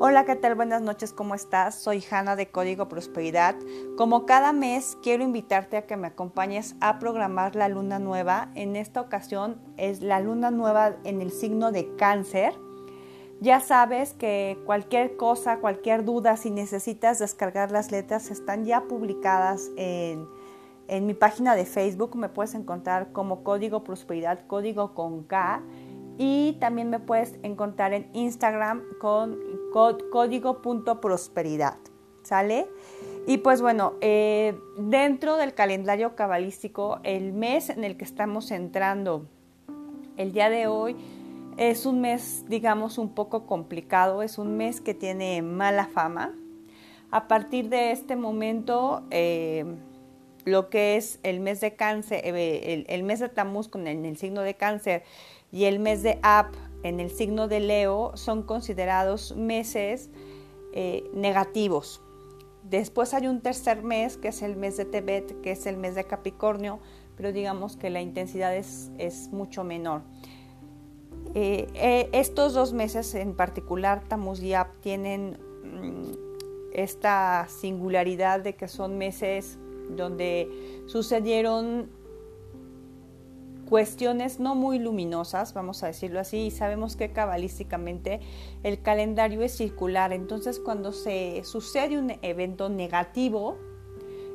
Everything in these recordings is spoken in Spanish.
Hola, ¿qué tal? Buenas noches, ¿cómo estás? Soy Hanna de Código Prosperidad. Como cada mes, quiero invitarte a que me acompañes a programar la luna nueva. En esta ocasión es la luna nueva en el signo de cáncer. Ya sabes que cualquier cosa, cualquier duda, si necesitas descargar las letras, están ya publicadas en, en mi página de Facebook. Me puedes encontrar como Código Prosperidad, código con K. Y también me puedes encontrar en Instagram con código.prosperidad. ¿Sale? Y pues bueno, eh, dentro del calendario cabalístico, el mes en el que estamos entrando el día de hoy es un mes, digamos, un poco complicado, es un mes que tiene mala fama. A partir de este momento, eh, lo que es el mes de cáncer, eh, el, mes de Tamuz con el signo de cáncer y el mes de Ab en el signo de Leo son considerados meses eh, negativos. Después hay un tercer mes, que es el mes de Tebet, que es el mes de Capricornio, pero digamos que la intensidad es, mucho menor. Eh, eh, estos dos meses en particular, Tamuz y Ab, tienen mm, esta singularidad de que son meses donde sucedieron cuestiones no muy luminosas, vamos a decirlo así, y sabemos que cabalísticamente el calendario es circular, entonces cuando se sucede un evento negativo,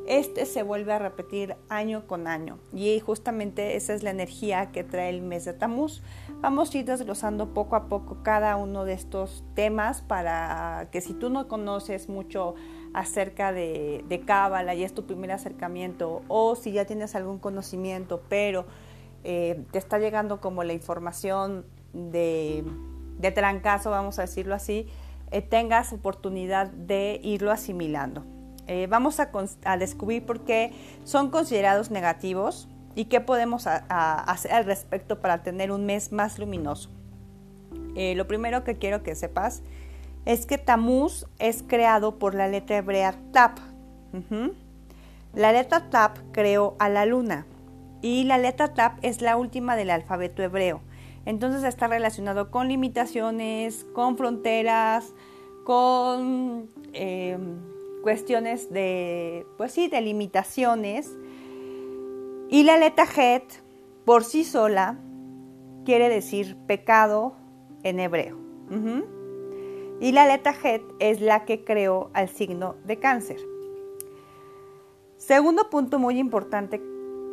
este se vuelve a repetir año con año y justamente esa es la energía que trae el mes de Tamuz. Vamos a ir desglosando poco a poco cada uno de estos temas para que si tú no conoces mucho acerca de, Cábala y es tu primer acercamiento o si ya tienes algún conocimiento pero eh, te está llegando como la información de, trancazo, vamos a decirlo así, eh, tengas oportunidad de irlo asimilando. Eh, vamos a, descubrir por qué son considerados negativos y qué podemos hacer al respecto para tener un mes más luminoso. lo primero que quiero que sepas es que Tamuz es creado por la letra hebrea Tap. La letra Tap creó a la luna y la letra TAP es la última del alfabeto hebreo. Entonces está relacionado con limitaciones, con fronteras, con eh, cuestiones de, pues sí, de limitaciones. Y la letra Het, por sí sola, quiere decir pecado en hebreo. Y la letra Het es la que creó al signo de cáncer. Segundo punto muy importante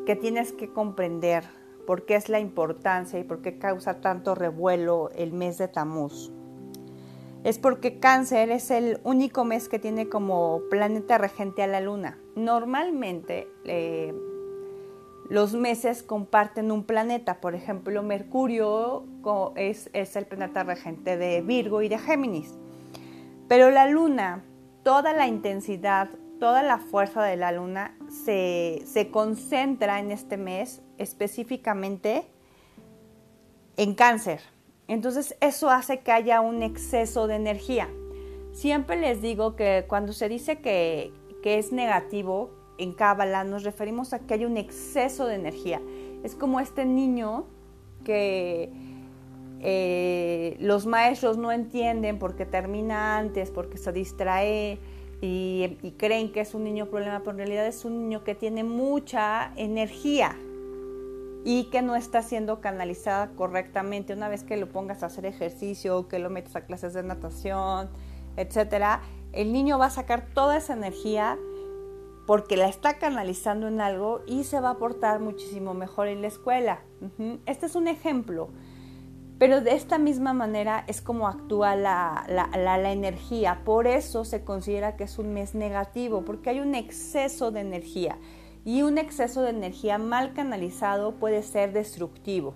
que tienes que comprender por qué es la importancia y por qué causa tanto revuelo el mes de Tamuz. Es porque cáncer es el único mes que tiene como planeta regente a la luna. Normalmente eh, los meses comparten un planeta, por ejemplo Mercurio es, es el planeta regente de Virgo y de Géminis. Pero la luna, toda la intensidad, toda la fuerza de la luna se, concentra en este mes específicamente en cáncer. Entonces eso hace que haya un exceso de energía. Siempre les digo que cuando se dice que, es negativo en Cábala nos referimos a que hay un exceso de energía. Es como este niño que eh, los maestros no entienden porque termina antes, porque se distrae, y, creen que es un niño problema, pero en realidad es un niño que tiene mucha energía y que no está siendo canalizada correctamente. Una vez que lo pongas a hacer ejercicio, que lo metas a clases de natación, etcétera, el niño va a sacar toda esa energía porque la está canalizando en algo y se va a portar muchísimo mejor en la escuela. Este es un ejemplo. Pero de esta misma manera es como actúa la, energía. Por eso se considera que es un mes negativo, porque hay un exceso de energía. Y un exceso de energía mal canalizado puede ser destructivo.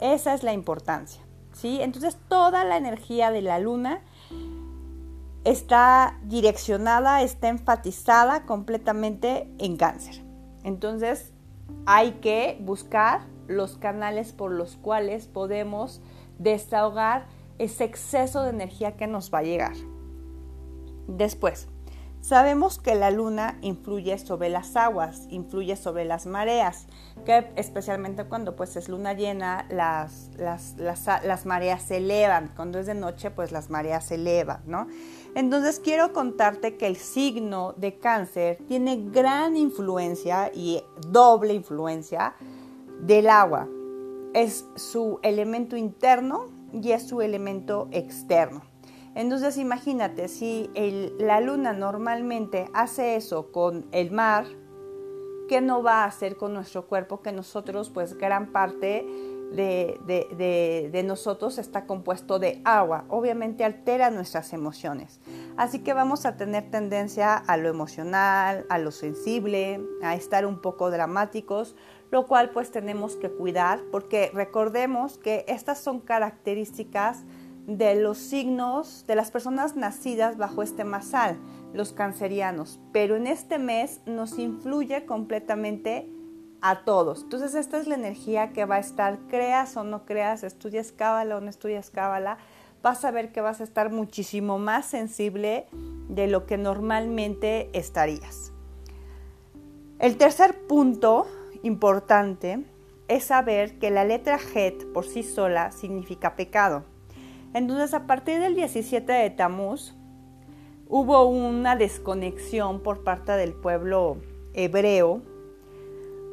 Esa es la importancia. ¿sí? Entonces toda la energía de la luna está direccionada, está enfatizada completamente en cáncer. Entonces hay que buscar los canales por los cuales podemos desahogar ese exceso de energía que nos va a llegar. Después, Sabemos que la luna influye sobre las aguas, influye sobre las mareas, que especialmente cuando pues es luna llena las, las, las, mareas se elevan, cuando es de noche pues las mareas se elevan, ¿no? Entonces quiero contarte que el signo de cáncer tiene gran influencia y doble influencia del agua. Es su elemento interno y es su elemento externo. Entonces imagínate, si la luna normalmente hace eso con el mar, ¿qué no va a hacer con nuestro cuerpo? Que nosotros, pues gran parte de, nosotros está compuesto de agua. Obviamente altera nuestras emociones. Así que vamos a tener tendencia a lo emocional, a lo sensible, a estar un poco dramáticos, lo cual pues tenemos que cuidar porque recordemos que estas son características de los signos de las personas nacidas bajo este masal, los cancerianos, pero en este mes nos influye completamente a todos. Entonces esta es la energía que va a estar, creas o no creas, estudias cábala o no estudias cábala, vas a ver que vas a estar muchísimo más sensible de lo que normalmente estarías. El tercer punto importante es saber que la letra Het por sí sola significa pecado. Entonces, a partir del 17 de Tamuz, hubo una desconexión por parte del pueblo hebreo,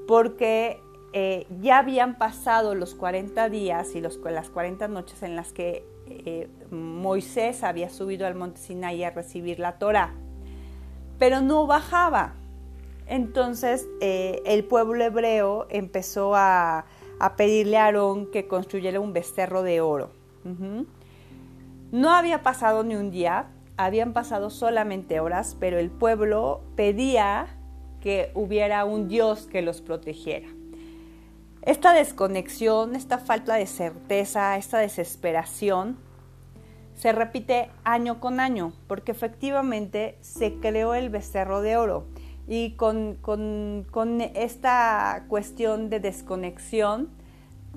porque eh, ya habían pasado los 40 días y las 40 noches en las que eh, Moisés había subido al monte Sinai a recibir la Torah, pero no bajaba. Entonces eh, el pueblo hebreo empezó a, pedirle a Aarón que construyera un becerro de oro. No había pasado ni un día, habían pasado solamente horas, pero el pueblo pedía que hubiera un Dios que los protegiera. Esta desconexión, esta falta de certeza, esta desesperación, se repite año con año, porque efectivamente se creó el becerro de oro. Y con, con esta cuestión de desconexión,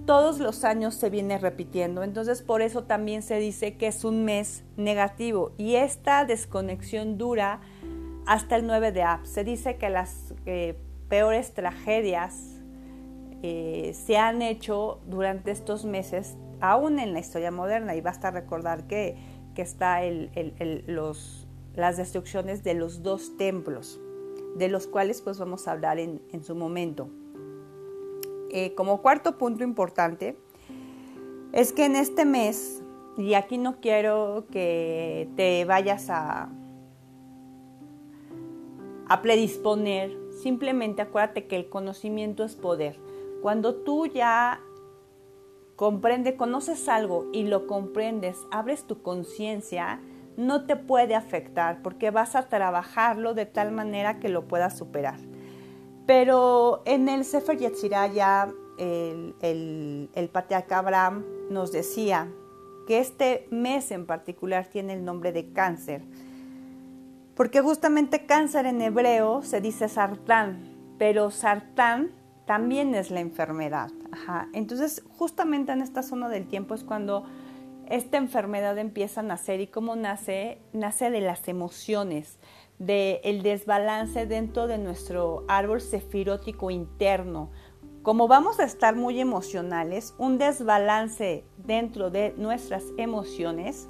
todos los años se viene repitiendo. Entonces por eso también se dice que es un mes negativo y esta desconexión dura hasta el 9 de Ab. Se dice que las peores tragedias eh, se han hecho durante estos meses, aún en la historia moderna, y basta recordar que, que está los, las destrucciones de los dos templos, de los cuales pues vamos a hablar en su momento. Eh, como cuarto punto importante, es que en este mes, y aquí no quiero que te vayas a, a predisponer, simplemente acuérdate que el conocimiento es poder. Cuando tú ya comprendes, conoces algo y lo comprendes, abres tu conciencia, no te puede afectar porque vas a trabajarlo de tal manera que lo puedas superar. Pero en el Sefer Yetzirah el, el, el patriarca Abraham nos decía que este mes en particular tiene el nombre de cáncer, porque justamente cáncer en hebreo se dice sartán, pero sartán también es la enfermedad. Entonces, justamente en esta zona del tiempo es cuando esta enfermedad empieza a nacer y cómo nace, nace de las emociones, del desbalance dentro de nuestro árbol sefirótico interno. Como vamos a estar muy emocionales, un desbalance dentro de nuestras emociones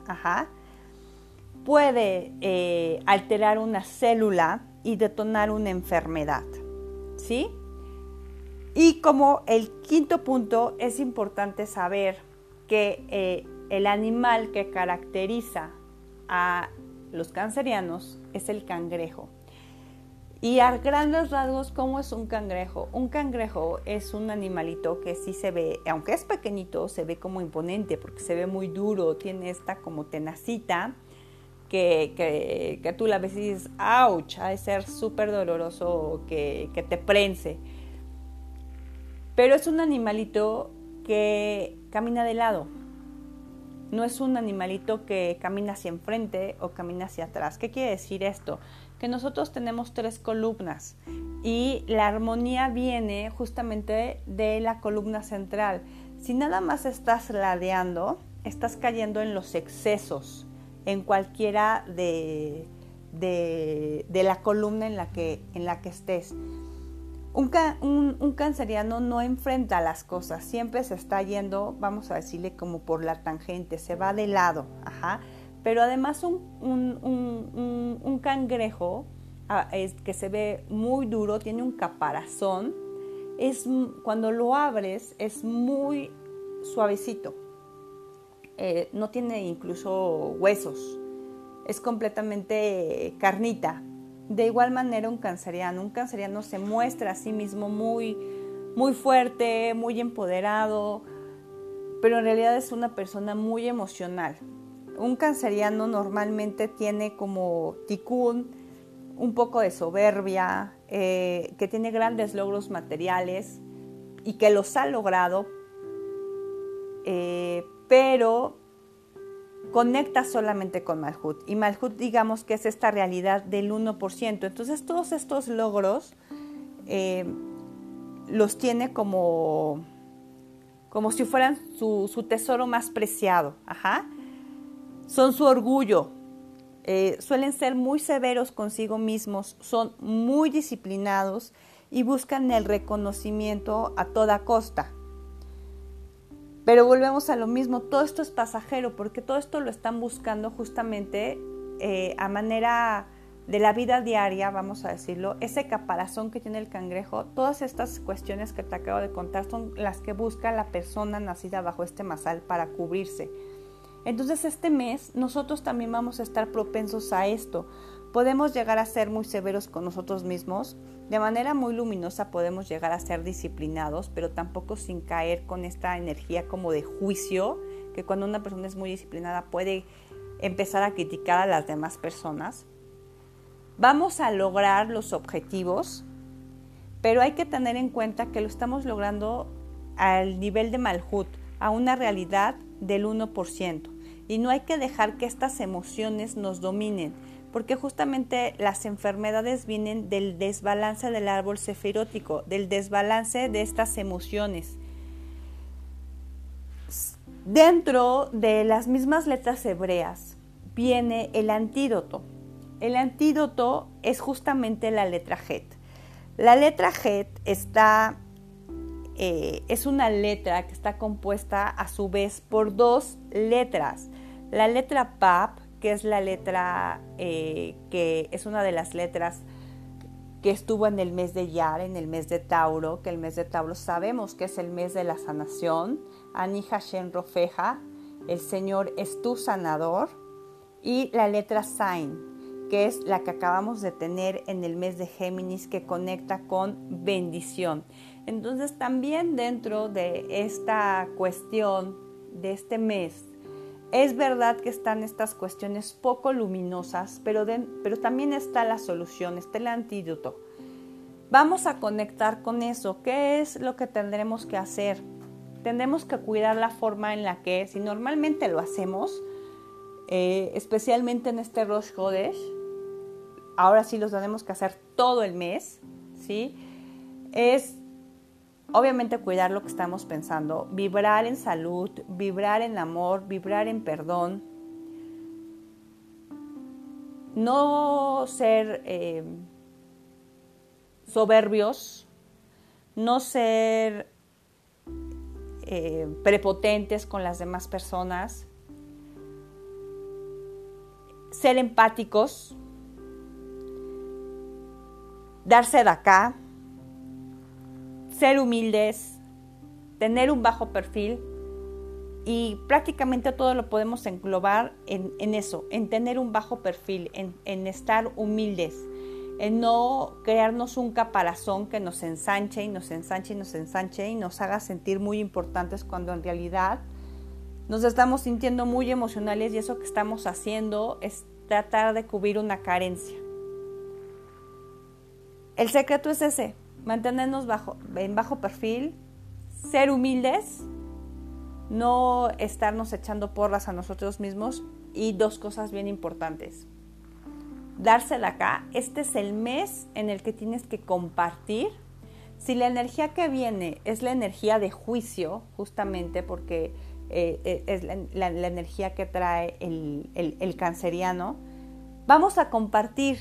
puede eh, alterar una célula y detonar una enfermedad. ¿Sí? Y como el quinto punto, es importante saber que eh, el animal que caracteriza a los cancerianos es el cangrejo. Y a grandes rasgos, ¿cómo es un cangrejo? Un cangrejo es un animalito que sí se ve, aunque es pequeñito, se ve como imponente porque se ve muy duro, tiene esta como tenacita que, que, tú la ves y dices, ouch, ha de ser súper doloroso que, que te prense. Pero es un animalito que camina de lado, no es un animalito que camina hacia enfrente o camina hacia atrás. ¿Qué quiere decir esto? Que nosotros tenemos tres columnas y la armonía viene justamente de la columna central. Si nada más estás ladeando, estás cayendo en los excesos, en cualquiera de, de, la columna en la que, en la que estés. Un, un, canceriano no enfrenta las cosas, siempre se está yendo, vamos a decirle como por la tangente, se va de lado, ajá. Pero además un, un cangrejo es, que se ve muy duro, tiene un caparazón, es, cuando lo abres es muy suavecito, eh, no tiene incluso huesos, es completamente carnita. De igual manera un canceriano, un canceriano se muestra a sí mismo muy, muy fuerte, muy empoderado, pero en realidad es una persona muy emocional. Un canceriano normalmente tiene como ticún un poco de soberbia, eh, que tiene grandes logros materiales y que los ha logrado, eh, pero conecta solamente con Malhut. Y Malhut digamos que es esta realidad del 1%. Entonces todos estos logros eh, los tiene como, como si fueran su, tesoro más preciado. Ajá. Son su orgullo. Eh, suelen ser muy severos consigo mismos, son muy disciplinados y buscan el reconocimiento a toda costa. Pero volvemos a lo mismo, todo esto es pasajero porque todo esto lo están buscando justamente eh, a manera de la vida diaria, vamos a decirlo, ese caparazón que tiene el cangrejo, todas estas cuestiones que te acabo de contar son las que busca la persona nacida bajo este masal para cubrirse. Entonces este mes nosotros también vamos a estar propensos a esto. Podemos llegar a ser muy severos con nosotros mismos, de manera muy luminosa podemos llegar a ser disciplinados, pero tampoco sin caer con esta energía como de juicio, que cuando una persona es muy disciplinada puede empezar a criticar a las demás personas. Vamos a lograr los objetivos, pero hay que tener en cuenta que lo estamos logrando al nivel de Malhut, a una realidad del 1%. Y no hay que dejar que estas emociones nos dominen porque justamente las enfermedades vienen del desbalance del árbol sefirótico, del desbalance de estas emociones. Dentro de las mismas letras hebreas viene el antídoto. El antídoto es justamente la letra Het. La letra Het está, eh, es una letra que está compuesta a su vez por dos letras. La letra Pap, que es la letra eh, que es una de las letras que estuvo en el mes de Yar, en el mes de Tauro, que el mes de Tauro sabemos que es el mes de la sanación. Ani Hashem Rofeja, el Señor es tu sanador. Y la letra Sain, que es la que acabamos de tener en el mes de Géminis, que conecta con bendición. Entonces también dentro de esta cuestión de este mes es verdad que están estas cuestiones poco luminosas, pero, pero también está la solución, está el antídoto. Vamos a conectar con eso. ¿Qué es lo que tendremos que hacer? Tendremos que cuidar la forma en la que, si normalmente lo hacemos, eh, especialmente en este Rosh Hodesh, ahora sí los tenemos que hacer todo el mes, ¿sí? Es obviamente cuidar lo que estamos pensando, vibrar en salud, vibrar en amor, vibrar en perdón, no ser eh, soberbios, no ser eh, prepotentes con las demás personas, ser empáticos, darse de acá, ser humildes, tener un bajo perfil y prácticamente todo lo podemos englobar en, eso, en tener un bajo perfil, en, estar humildes, en no crearnos un caparazón que nos ensanche y nos ensanche y nos ensanche y nos haga sentir muy importantes cuando en realidad nos estamos sintiendo muy emocionales y eso que estamos haciendo es tratar de cubrir una carencia. El secreto es ese, mantenernos bajo, en bajo perfil, ser humildes, no estarnos echando porras a nosotros mismos y dos cosas bien importantes. Dársela acá, este es el mes en el que tienes que compartir. Si la energía que viene es la energía de juicio, justamente porque eh, eh, es la, energía que trae el, el canceriano, vamos a compartir,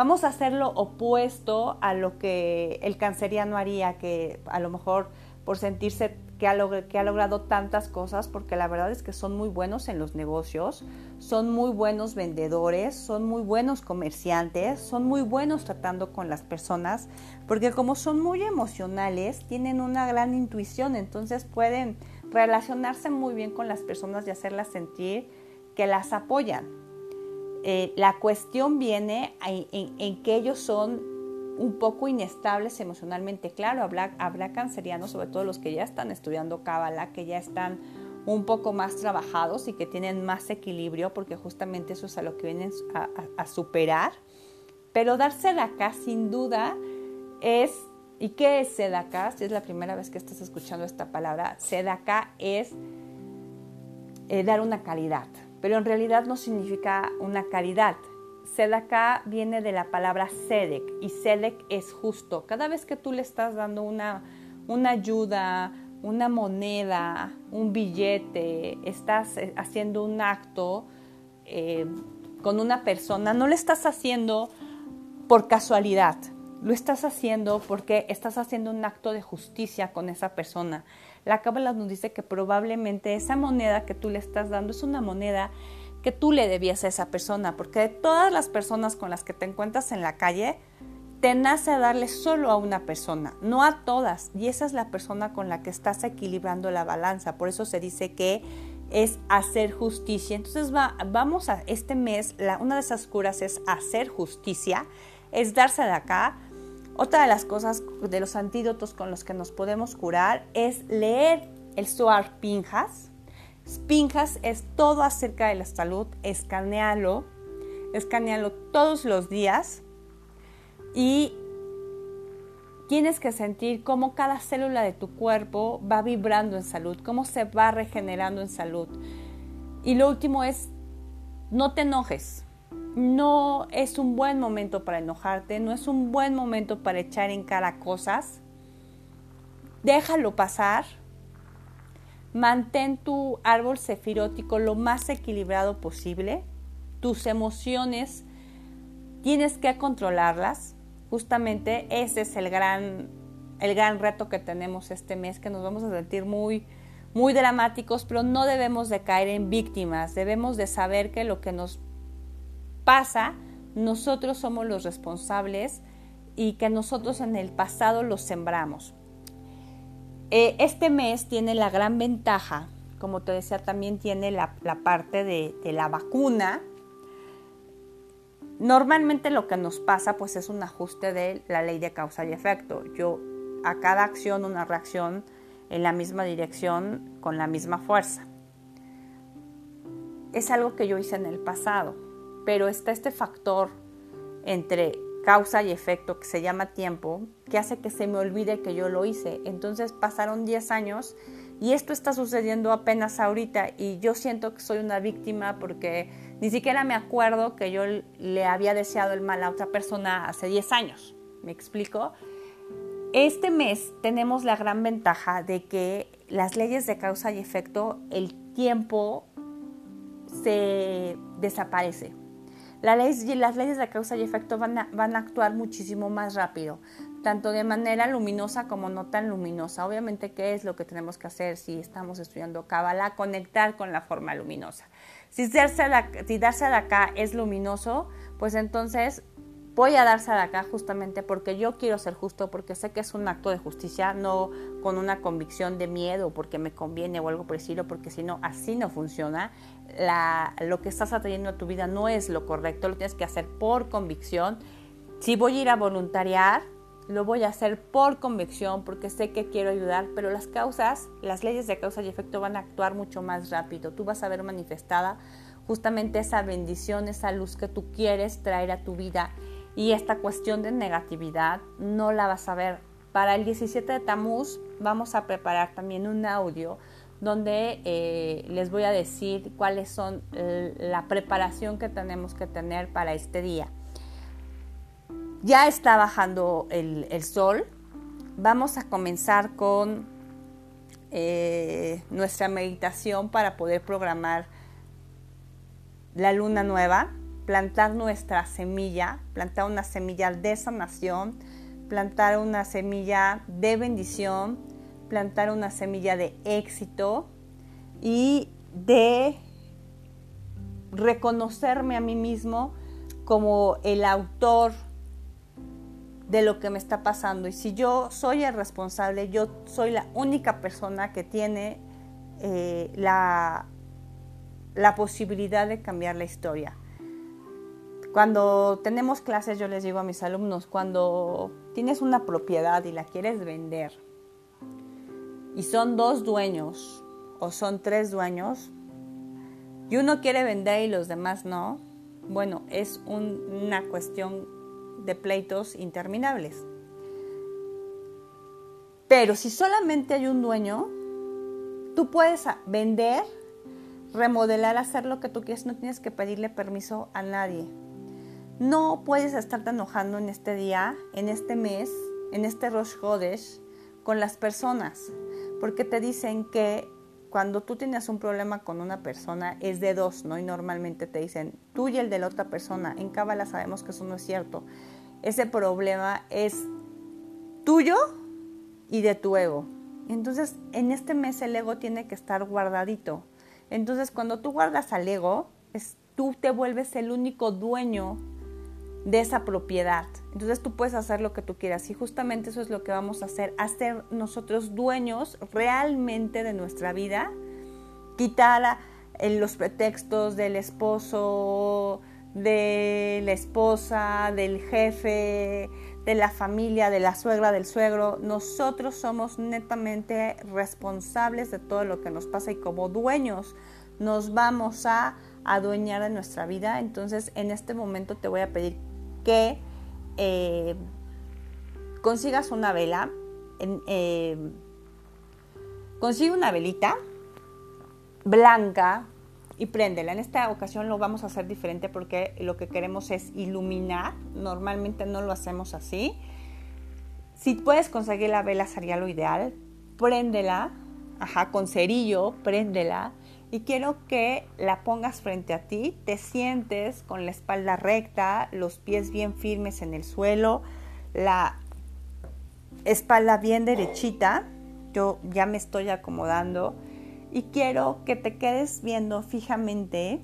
vamos a hacer lo opuesto a lo que el canceriano haría, que a lo mejor por sentirse que ha, que ha, logrado tantas cosas, porque la verdad es que son muy buenos en los negocios, son muy buenos vendedores, son muy buenos comerciantes, son muy buenos tratando con las personas, porque como son muy emocionales, tienen una gran intuición, entonces pueden relacionarse muy bien con las personas y hacerlas sentir que las apoyan. Eh, la cuestión viene en que ellos son un poco inestables emocionalmente. Claro, habla, habla canceriano, sobre todo los que ya están estudiando cábala, que ya están un poco más trabajados y que tienen más equilibrio, porque justamente eso es a lo que vienen a, superar. Pero dar acá, sin duda, es, ¿y qué es sedacá? Si es la primera vez que estás escuchando esta palabra, sedacá es eh, dar una calidad, pero en realidad no significa una caridad, Sedaka viene de la palabra Sedek y Sedek es justo. Cada vez que tú le estás dando una, una ayuda, una moneda, un billete, estás eh, haciendo un acto eh, con una persona, no lo estás haciendo por casualidad, lo estás haciendo porque estás haciendo un acto de justicia con esa persona. La Cábala nos dice que probablemente esa moneda que tú le estás dando es una moneda que tú le debías a esa persona, porque de todas las personas con las que te encuentras en la calle, te nace darle solo a una persona, no a todas, y esa es la persona con la que estás equilibrando la balanza, por eso se dice que es hacer justicia. Entonces va, vamos a este mes, la, una de esas curas es hacer justicia, es darse de acá. Otra de las cosas, de los antídotos con los que nos podemos curar, es leer el Suar Pinjas, Pinjas es todo acerca de la salud, escanealo, escanealo todos los días y tienes que sentir cómo cada célula de tu cuerpo va vibrando en salud, cómo se va regenerando en salud. Y lo último es, no te enojes. No es un buen momento para enojarte, no es un buen momento para echar en cara cosas. Déjalo pasar, Mantén tu árbol sefirótico lo más equilibrado posible. Tus emociones tienes que controlarlas. Justamente ese es el gran, el gran reto que tenemos este mes, que nos vamos a sentir muy, muy dramáticos, pero no debemos de caer en víctimas. Debemos de saber que lo que nos pasa, nosotros somos los responsables y que nosotros en el pasado lo sembramos. Eh, este mes tiene la gran ventaja, como te decía, también tiene la, parte de, la vacuna. Normalmente lo que nos pasa pues es un ajuste de la ley de causa y efecto. Yo a cada acción una reacción en la misma dirección con la misma fuerza. Es algo que yo hice en el pasado, pero está este factor entre causa y efecto que se llama tiempo, que hace que se me olvide que yo lo hice. Entonces pasaron 10 años y esto está sucediendo apenas ahorita y yo siento que soy una víctima porque ni siquiera me acuerdo que yo le había deseado el mal a otra persona hace 10 años. ¿Me explico? Este mes tenemos la gran ventaja de que las leyes de causa y efecto, el tiempo se desaparece. La ley, las leyes de causa y efecto van a, van a actuar muchísimo más rápido, tanto de manera luminosa como no tan luminosa. Obviamente, ¿qué es lo que tenemos que hacer si estamos estudiando Kabbalah? Conectar con la forma luminosa. Si darse, si darse de acá es luminoso, pues entonces voy a darse de acá justamente porque yo quiero ser justo, porque sé que es un acto de justicia, no con una convicción de miedo, porque me conviene o algo por porque si no, así no funciona. lo que estás atrayendo a tu vida no es lo correcto, lo tienes que hacer por convicción. Si voy a ir a voluntariar, lo voy a hacer por convicción porque sé que quiero ayudar, pero las causas, las leyes de causa y efecto van a actuar mucho más rápido. Tú vas a ver manifestada justamente esa bendición, esa luz que tú quieres traer a tu vida y esta cuestión de negatividad no la vas a ver. Para el 17 de Tamuz vamos a preparar también un audio donde eh, les voy a decir cuáles son la preparación que tenemos que tener para este día. Ya está bajando el, sol. Vamos a comenzar con eh, nuestra meditación para poder programar la luna nueva plantar nuestra semilla, plantar una semilla de sanación, plantar una semilla de bendición, plantar una semilla de éxito y de reconocerme a mí mismo como el autor de lo que me está pasando. Y si yo soy el responsable, yo soy la única persona que tiene eh, la, la posibilidad de cambiar la historia. Cuando tenemos clases, yo les digo a mis alumnos, cuando tienes una propiedad y la quieres vender, y son dos dueños o son tres dueños, y uno quiere vender y los demás no, bueno, es una cuestión de pleitos interminables. Pero si solamente hay un dueño, tú puedes vender, remodelar, hacer lo que tú quieras, no tienes que pedirle permiso a nadie. No puedes estarte enojando en este día, en este mes, en este Rosh Hodesh con las personas, porque te dicen que cuando tú tienes un problema con una persona es de dos, ¿no? Y normalmente te dicen tú y el de la otra persona. En Cábala sabemos que eso no es cierto. Ese problema es tuyo y de tu ego. Entonces, en este mes el ego tiene que estar guardadito. Entonces, cuando tú guardas al ego, es, tú te vuelves el único dueño de esa propiedad. Entonces tú puedes hacer lo que tú quieras y justamente eso es lo que vamos a hacer, hacer nosotros dueños realmente de nuestra vida, quitar los pretextos del esposo, de la esposa, del jefe, de la familia, de la suegra, del suegro. Nosotros somos netamente responsables de todo lo que nos pasa y como dueños nos vamos a adueñar de nuestra vida. Entonces en este momento te voy a pedir que eh, consigas una vela, eh, consigue una velita blanca y préndela. En esta ocasión lo vamos a hacer diferente porque lo que queremos es iluminar. Normalmente no lo hacemos así. Si puedes conseguir la vela sería lo ideal. Préndela, ajá, con cerillo, préndela y quiero que la pongas frente a ti, te sientes con la espalda recta, los pies bien firmes en el suelo, la espalda bien derechita. Yo ya me estoy acomodando y quiero que te quedes viendo fijamente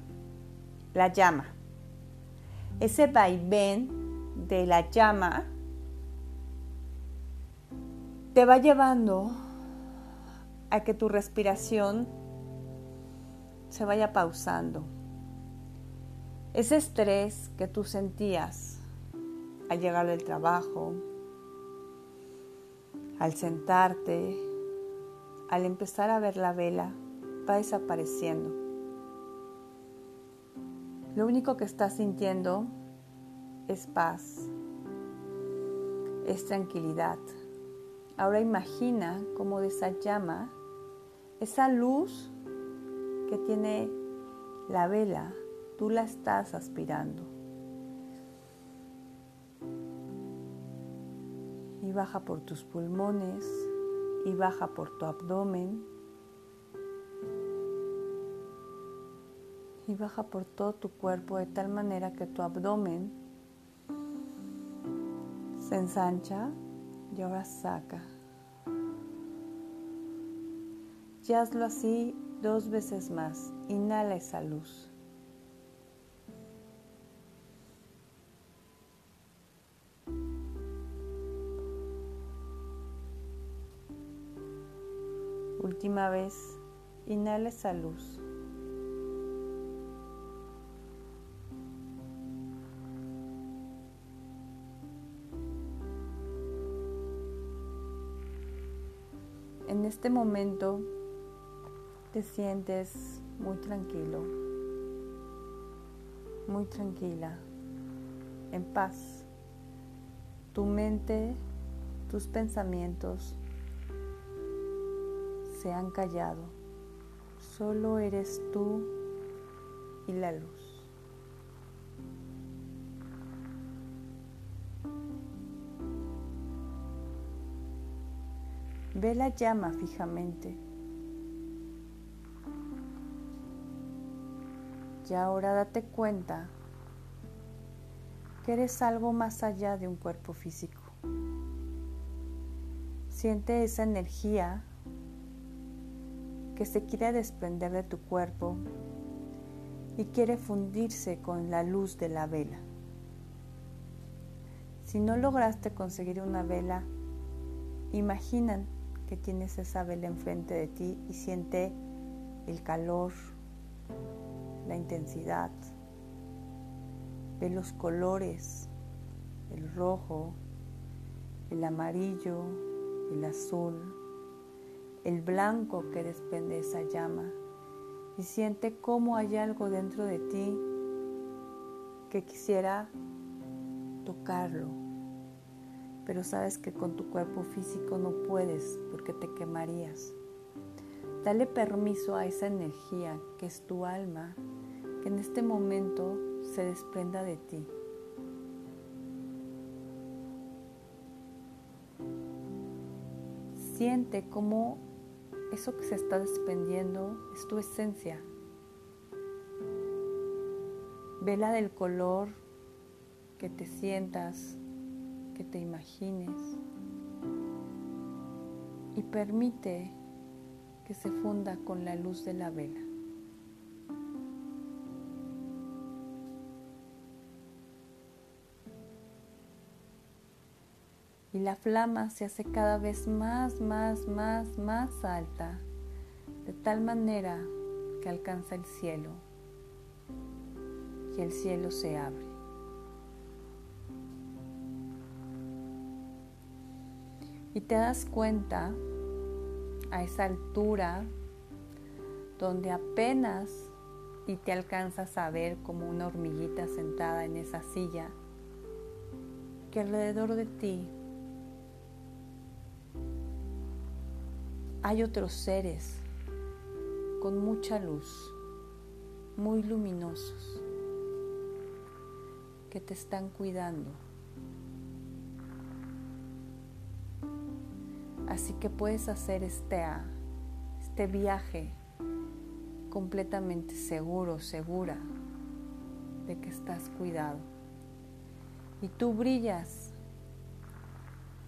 la llama. Ese vaivén de la llama te va llevando a que tu respiración se vaya pausando. Ese estrés que tú sentías al llegar del trabajo, al sentarte, al empezar a ver la vela, va desapareciendo. Lo único que estás sintiendo es paz, es tranquilidad. Ahora imagina cómo de esa llama, esa luz que tiene la vela, tú la estás aspirando. Y baja por tus pulmones y baja por tu abdomen y baja por todo tu cuerpo de tal manera que tu abdomen se ensancha y ahora saca. Y hazlo así dos veces más. Inhala esa luz. Última vez, inhala esa luz. En este momento te sientes muy tranquilo, muy tranquila, en paz. Tu mente, tus pensamientos se han callado. Solo eres tú y la luz. Ve la llama fijamente Y ahora date cuenta que eres algo más allá de un cuerpo físico. Siente esa energía que se quiere desprender de tu cuerpo y quiere fundirse con la luz de la vela. Si no lograste conseguir una vela, imagina que tienes esa vela enfrente de ti y siente el calor, la intensidad, ve los colores, el rojo, el amarillo, el azul, el blanco que desprende esa llama y siente cómo hay algo dentro de ti que quisiera tocarlo, pero sabes que con tu cuerpo físico no puedes porque te quemarías. Dale permiso a esa energía que es tu alma, en este momento se desprenda de ti. Siente cómo eso que se está desprendiendo es tu esencia. Vela del color que te sientas, que te imagines y permite que se funda con la luz de la vela. Y la flama se hace cada vez más, más, más, más alta, de tal manera que alcanza el cielo y el cielo se abre. Y te das cuenta a esa altura donde apenas y te alcanzas a ver como una hormiguita sentada en esa silla, que alrededor de ti hay otros seres con mucha luz, muy luminosos, que te están cuidando. Así que puedes hacer este, este viaje completamente seguro, segura de que estás cuidado. Y tú brillas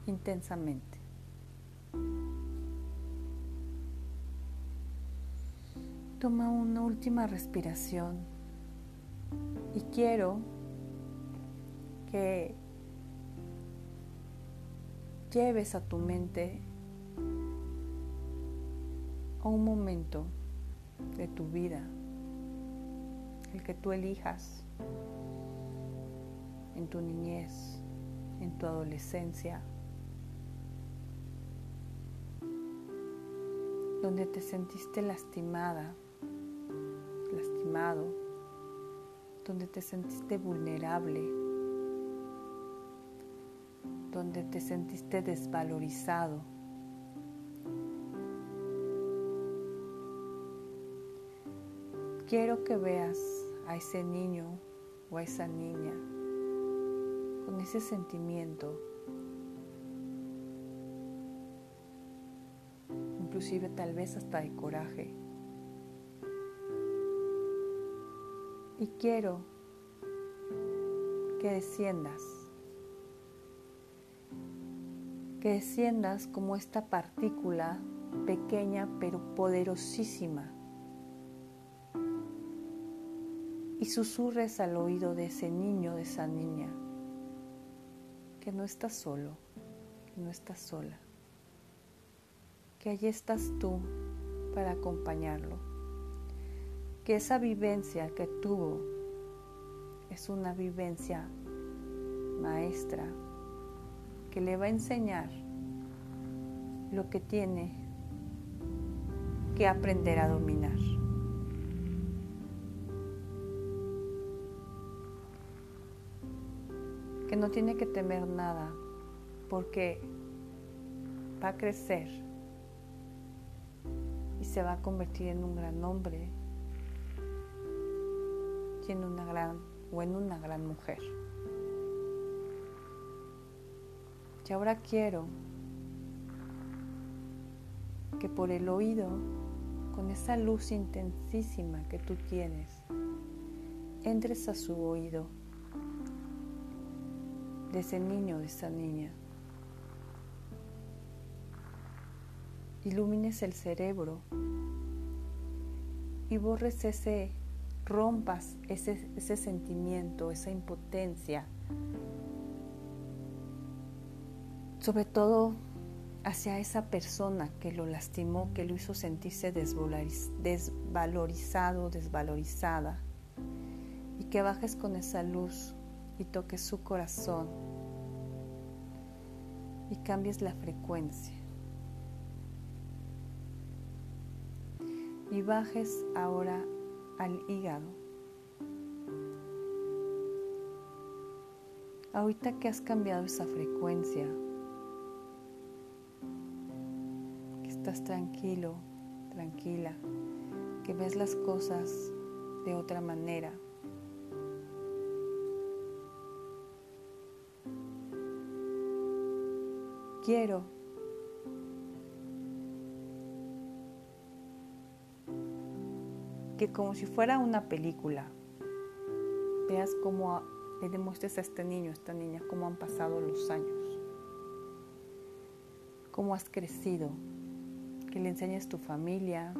intensamente. Toma una última respiración. Y quiero que lleves a tu mente a un momento de tu vida, el que tú elijas en tu niñez, en tu adolescencia, donde te sentiste lastimada lastimado, donde te sentiste vulnerable, donde te sentiste desvalorizado. Quiero que veas a ese niño o a esa niña con ese sentimiento, inclusive tal vez hasta de coraje. Y quiero que desciendas, que desciendas como esta partícula pequeña pero poderosísima. Y susurres al oído de ese niño, de esa niña, que no estás solo, que no estás sola, que allí estás tú para acompañarlo que esa vivencia que tuvo es una vivencia maestra que le va a enseñar lo que tiene que aprender a dominar. Que no tiene que temer nada porque va a crecer y se va a convertir en un gran hombre en una gran o en una gran mujer. Y ahora quiero que por el oído, con esa luz intensísima que tú tienes, entres a su oído de ese niño, de esa niña. Ilumines el cerebro y borres ese, rompas ese, ese sentimiento, esa impotencia. Sobre todo hacia esa persona que lo lastimó, que lo hizo sentirse desvalorizado, desvalorizada. Y que bajes con esa luz y toques su corazón y cambies la frecuencia. Y bajes ahora al hígado. Ahorita que has cambiado esa frecuencia, estás tranquilo, tranquila, que ves las cosas de otra manera. Quiero que como si fuera una película, veas cómo le demuestres a este niño, a esta niña, cómo han pasado los años, cómo has crecido, que le enseñes tu familia,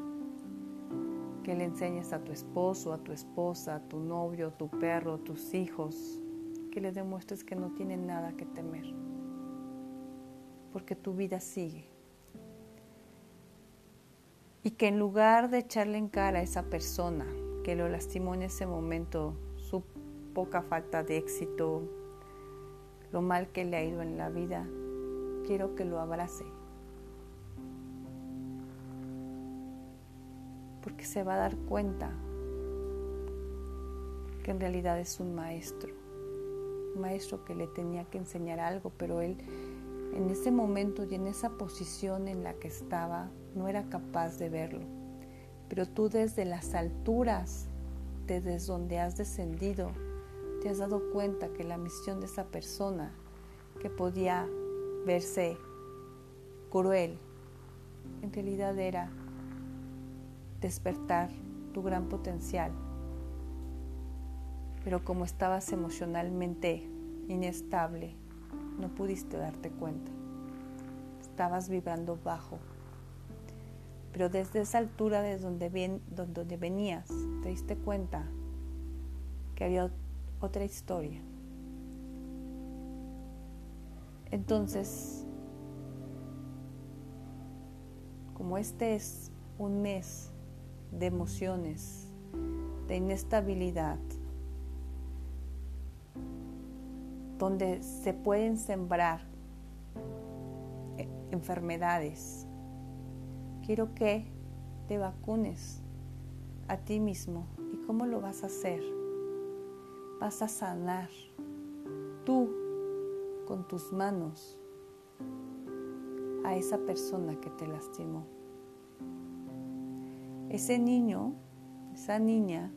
que le enseñes a tu esposo, a tu esposa, a tu novio, tu perro, tus hijos, que le demuestres que no tienen nada que temer, porque tu vida sigue. Y que en lugar de echarle en cara a esa persona que lo lastimó en ese momento, su poca falta de éxito, lo mal que le ha ido en la vida, quiero que lo abrace. Porque se va a dar cuenta que en realidad es un maestro, un maestro que le tenía que enseñar algo, pero él en ese momento y en esa posición en la que estaba no era capaz de verlo. Pero tú desde las alturas, desde donde has descendido, te has dado cuenta que la misión de esa persona que podía verse cruel, en realidad era despertar tu gran potencial. Pero como estabas emocionalmente inestable, no pudiste darte cuenta. Estabas vibrando bajo. Pero desde esa altura desde donde, donde venías, te diste cuenta que había otra historia. Entonces, como este es un mes de emociones, de inestabilidad, donde se pueden sembrar eh, enfermedades. Quiero que te vacunes a ti mismo. ¿Y cómo lo vas a hacer? Vas a sanar tú con tus manos a esa persona que te lastimó ese niño, esa niña,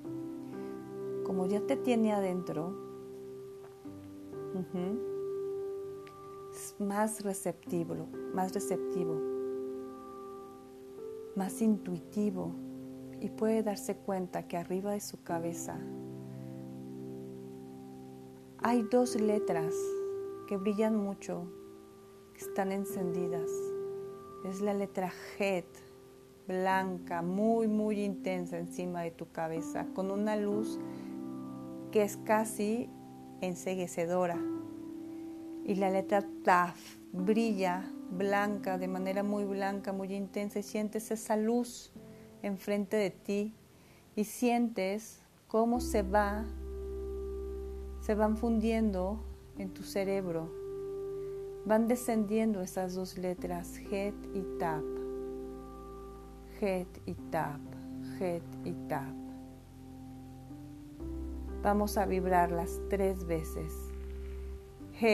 como ya te tiene adentro, es más receptivo, más receptivo, más intuitivo y puede darse cuenta que arriba de su cabeza hay dos letras que brillan mucho, que están encendidas. Es la letra G blanca, muy, muy intensa encima de tu cabeza, con una luz que es casi enseguecedora. Y la letra Taf brilla blanca, de manera muy blanca, muy intensa, y sientes esa luz enfrente de ti y sientes cómo se va, se van fundiendo en tu cerebro, van descendiendo esas dos letras, Het y Tap. Het y tap, het y tap. Vamos a vibrarlas tres veces. Hey.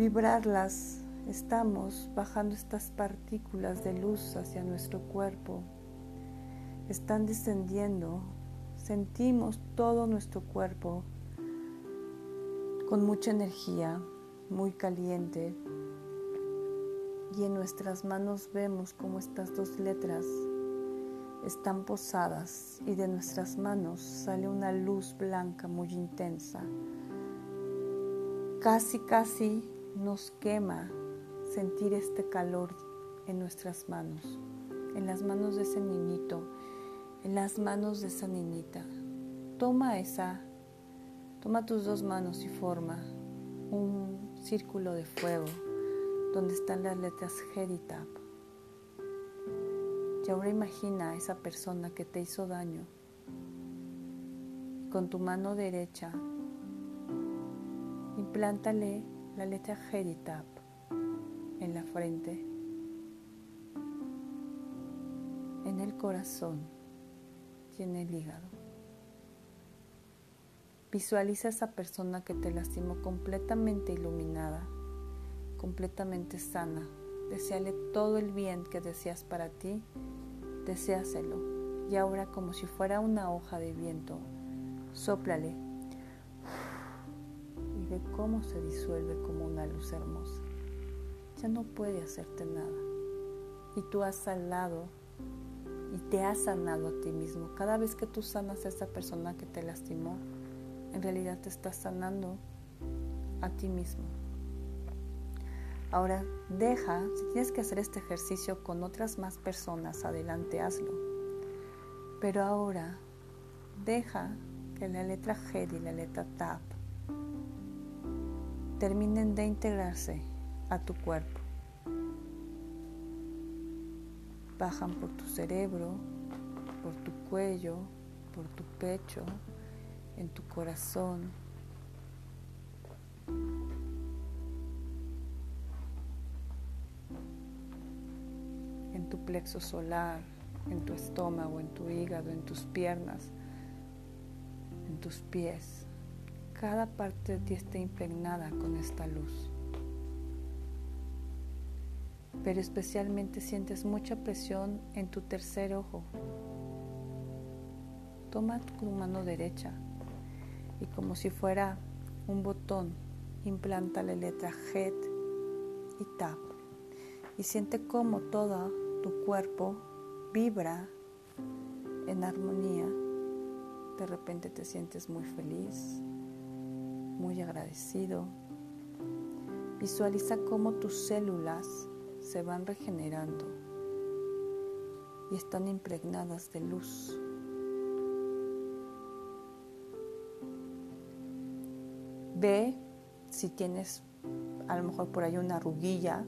Vibrarlas, estamos bajando estas partículas de luz hacia nuestro cuerpo. Están descendiendo. Sentimos todo nuestro cuerpo con mucha energía, muy caliente. Y en nuestras manos vemos como estas dos letras están posadas y de nuestras manos sale una luz blanca muy intensa. Casi, casi nos quema sentir este calor en nuestras manos, en las manos de ese niñito, en las manos de esa niñita. Toma esa, toma tus dos manos y forma un círculo de fuego donde están las letras Tap. Y ahora imagina a esa persona que te hizo daño. Con tu mano derecha, implántale la letra Tap en la frente, en el corazón y en el hígado. Visualiza a esa persona que te lastimó completamente iluminada, completamente sana. Deseale todo el bien que deseas para ti, deseáselo. Y ahora como si fuera una hoja de viento, sóplale ve cómo se disuelve como una luz hermosa ya no puede hacerte nada. Y tú has sanado y te has sanado a ti mismo. Cada vez que tú sanas a esa persona que te lastimó, en realidad te estás sanando a ti mismo. Ahora deja, si tienes que hacer este ejercicio con otras más personas, adelante hazlo. Pero ahora deja que la letra G y la letra TAP terminen de integrarse a tu cuerpo. Bajan por tu cerebro, por tu cuello, por tu pecho, en tu corazón. en tu plexo solar, en tu estómago, en tu hígado, en tus piernas, en tus pies. Cada parte de ti está impregnada con esta luz pero especialmente sientes mucha presión en tu tercer ojo. Toma tu mano derecha y como si fuera un botón, implanta la letra Head y Tap y siente cómo todo tu cuerpo vibra en armonía. De repente te sientes muy feliz, muy agradecido. Visualiza cómo tus células se van regenerando y están impregnadas de luz. Ve si tienes a lo mejor por ahí una arruguilla,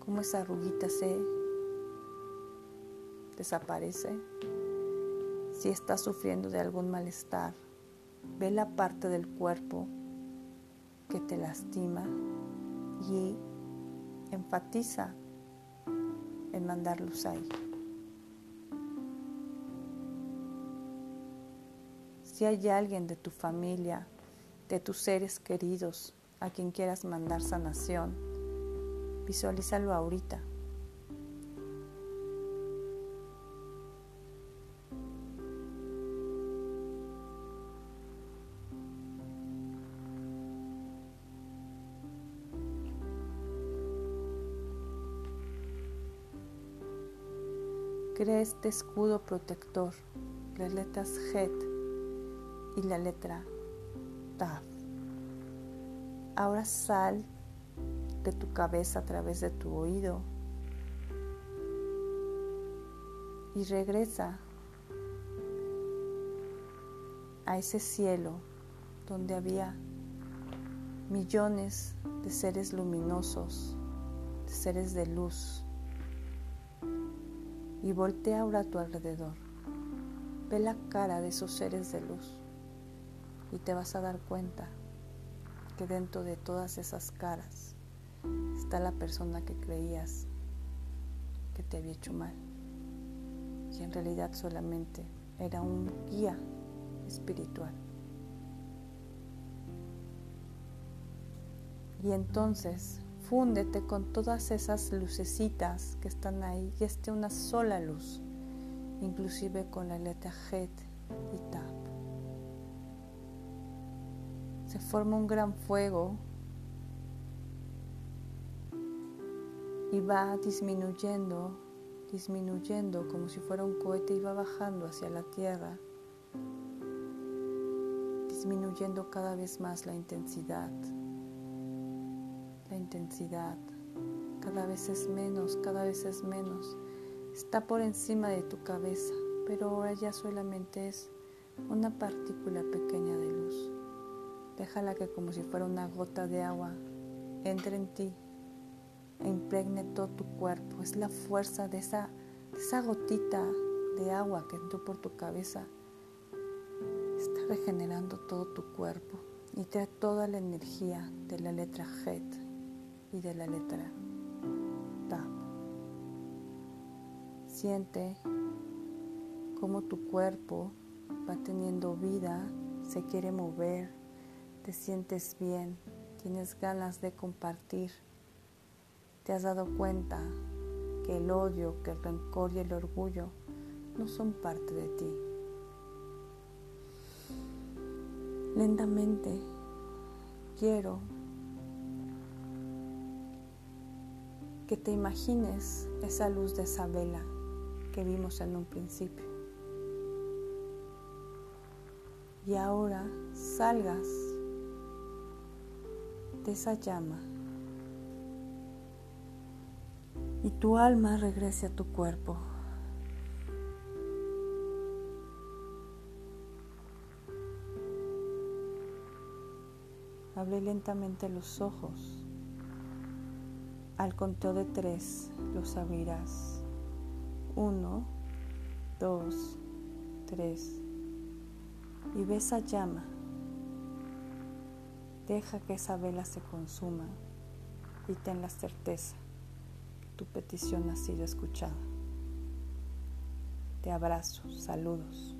cómo esa arruguita se desaparece. Si estás sufriendo de algún malestar, ve la parte del cuerpo que te lastima y enfatiza en mandar luz ahí. Si hay alguien de tu familia, de tus seres queridos, a quien quieras mandar sanación, visualízalo ahorita. Crea este escudo protector, las letras Het y la letra Taf. Ahora sal de tu cabeza a través de tu oído y regresa a ese cielo donde había millones de seres luminosos, de seres de luz y voltea ahora a tu alrededor. Ve la cara de esos seres de luz y te vas a dar cuenta que dentro de todas esas caras está la persona que creías que te había hecho mal y en realidad solamente era un guía espiritual. Y entonces fúndete con todas esas lucecitas que están ahí y esté una sola luz, inclusive con la letra Het y Tap. Se forma un gran fuego y va disminuyendo, disminuyendo como si fuera un cohete y va bajando hacia la tierra, disminuyendo cada vez más la intensidad. La intensidad cada vez es menos, cada vez es menos. Está por encima de tu cabeza, pero ahora ya solamente es una partícula pequeña de luz. Déjala que como si fuera una gota de agua entre en ti e impregne todo tu cuerpo. Es la fuerza de esa, esa gotita de agua que entró por tu cabeza. Está regenerando todo tu cuerpo y trae toda la energía de la letra Het y de la letra Tap. Siente cómo tu cuerpo va teniendo vida, se quiere mover, te sientes bien, tienes ganas de compartir te has dado cuenta que el odio, que el rencor y el orgullo no son parte de ti. Lentamente quiero que te imagines esa luz de esa vela que vimos en un principio. Y ahora salgas de esa llama y tu alma regrese a tu cuerpo. Abre lentamente los ojos. Al conteo de tres los abrirás. Uno, dos, tres. Y ve esa llama. Deja que esa vela se consuma y ten la certeza tu petición ha sido escuchada. Te abrazo, saludos.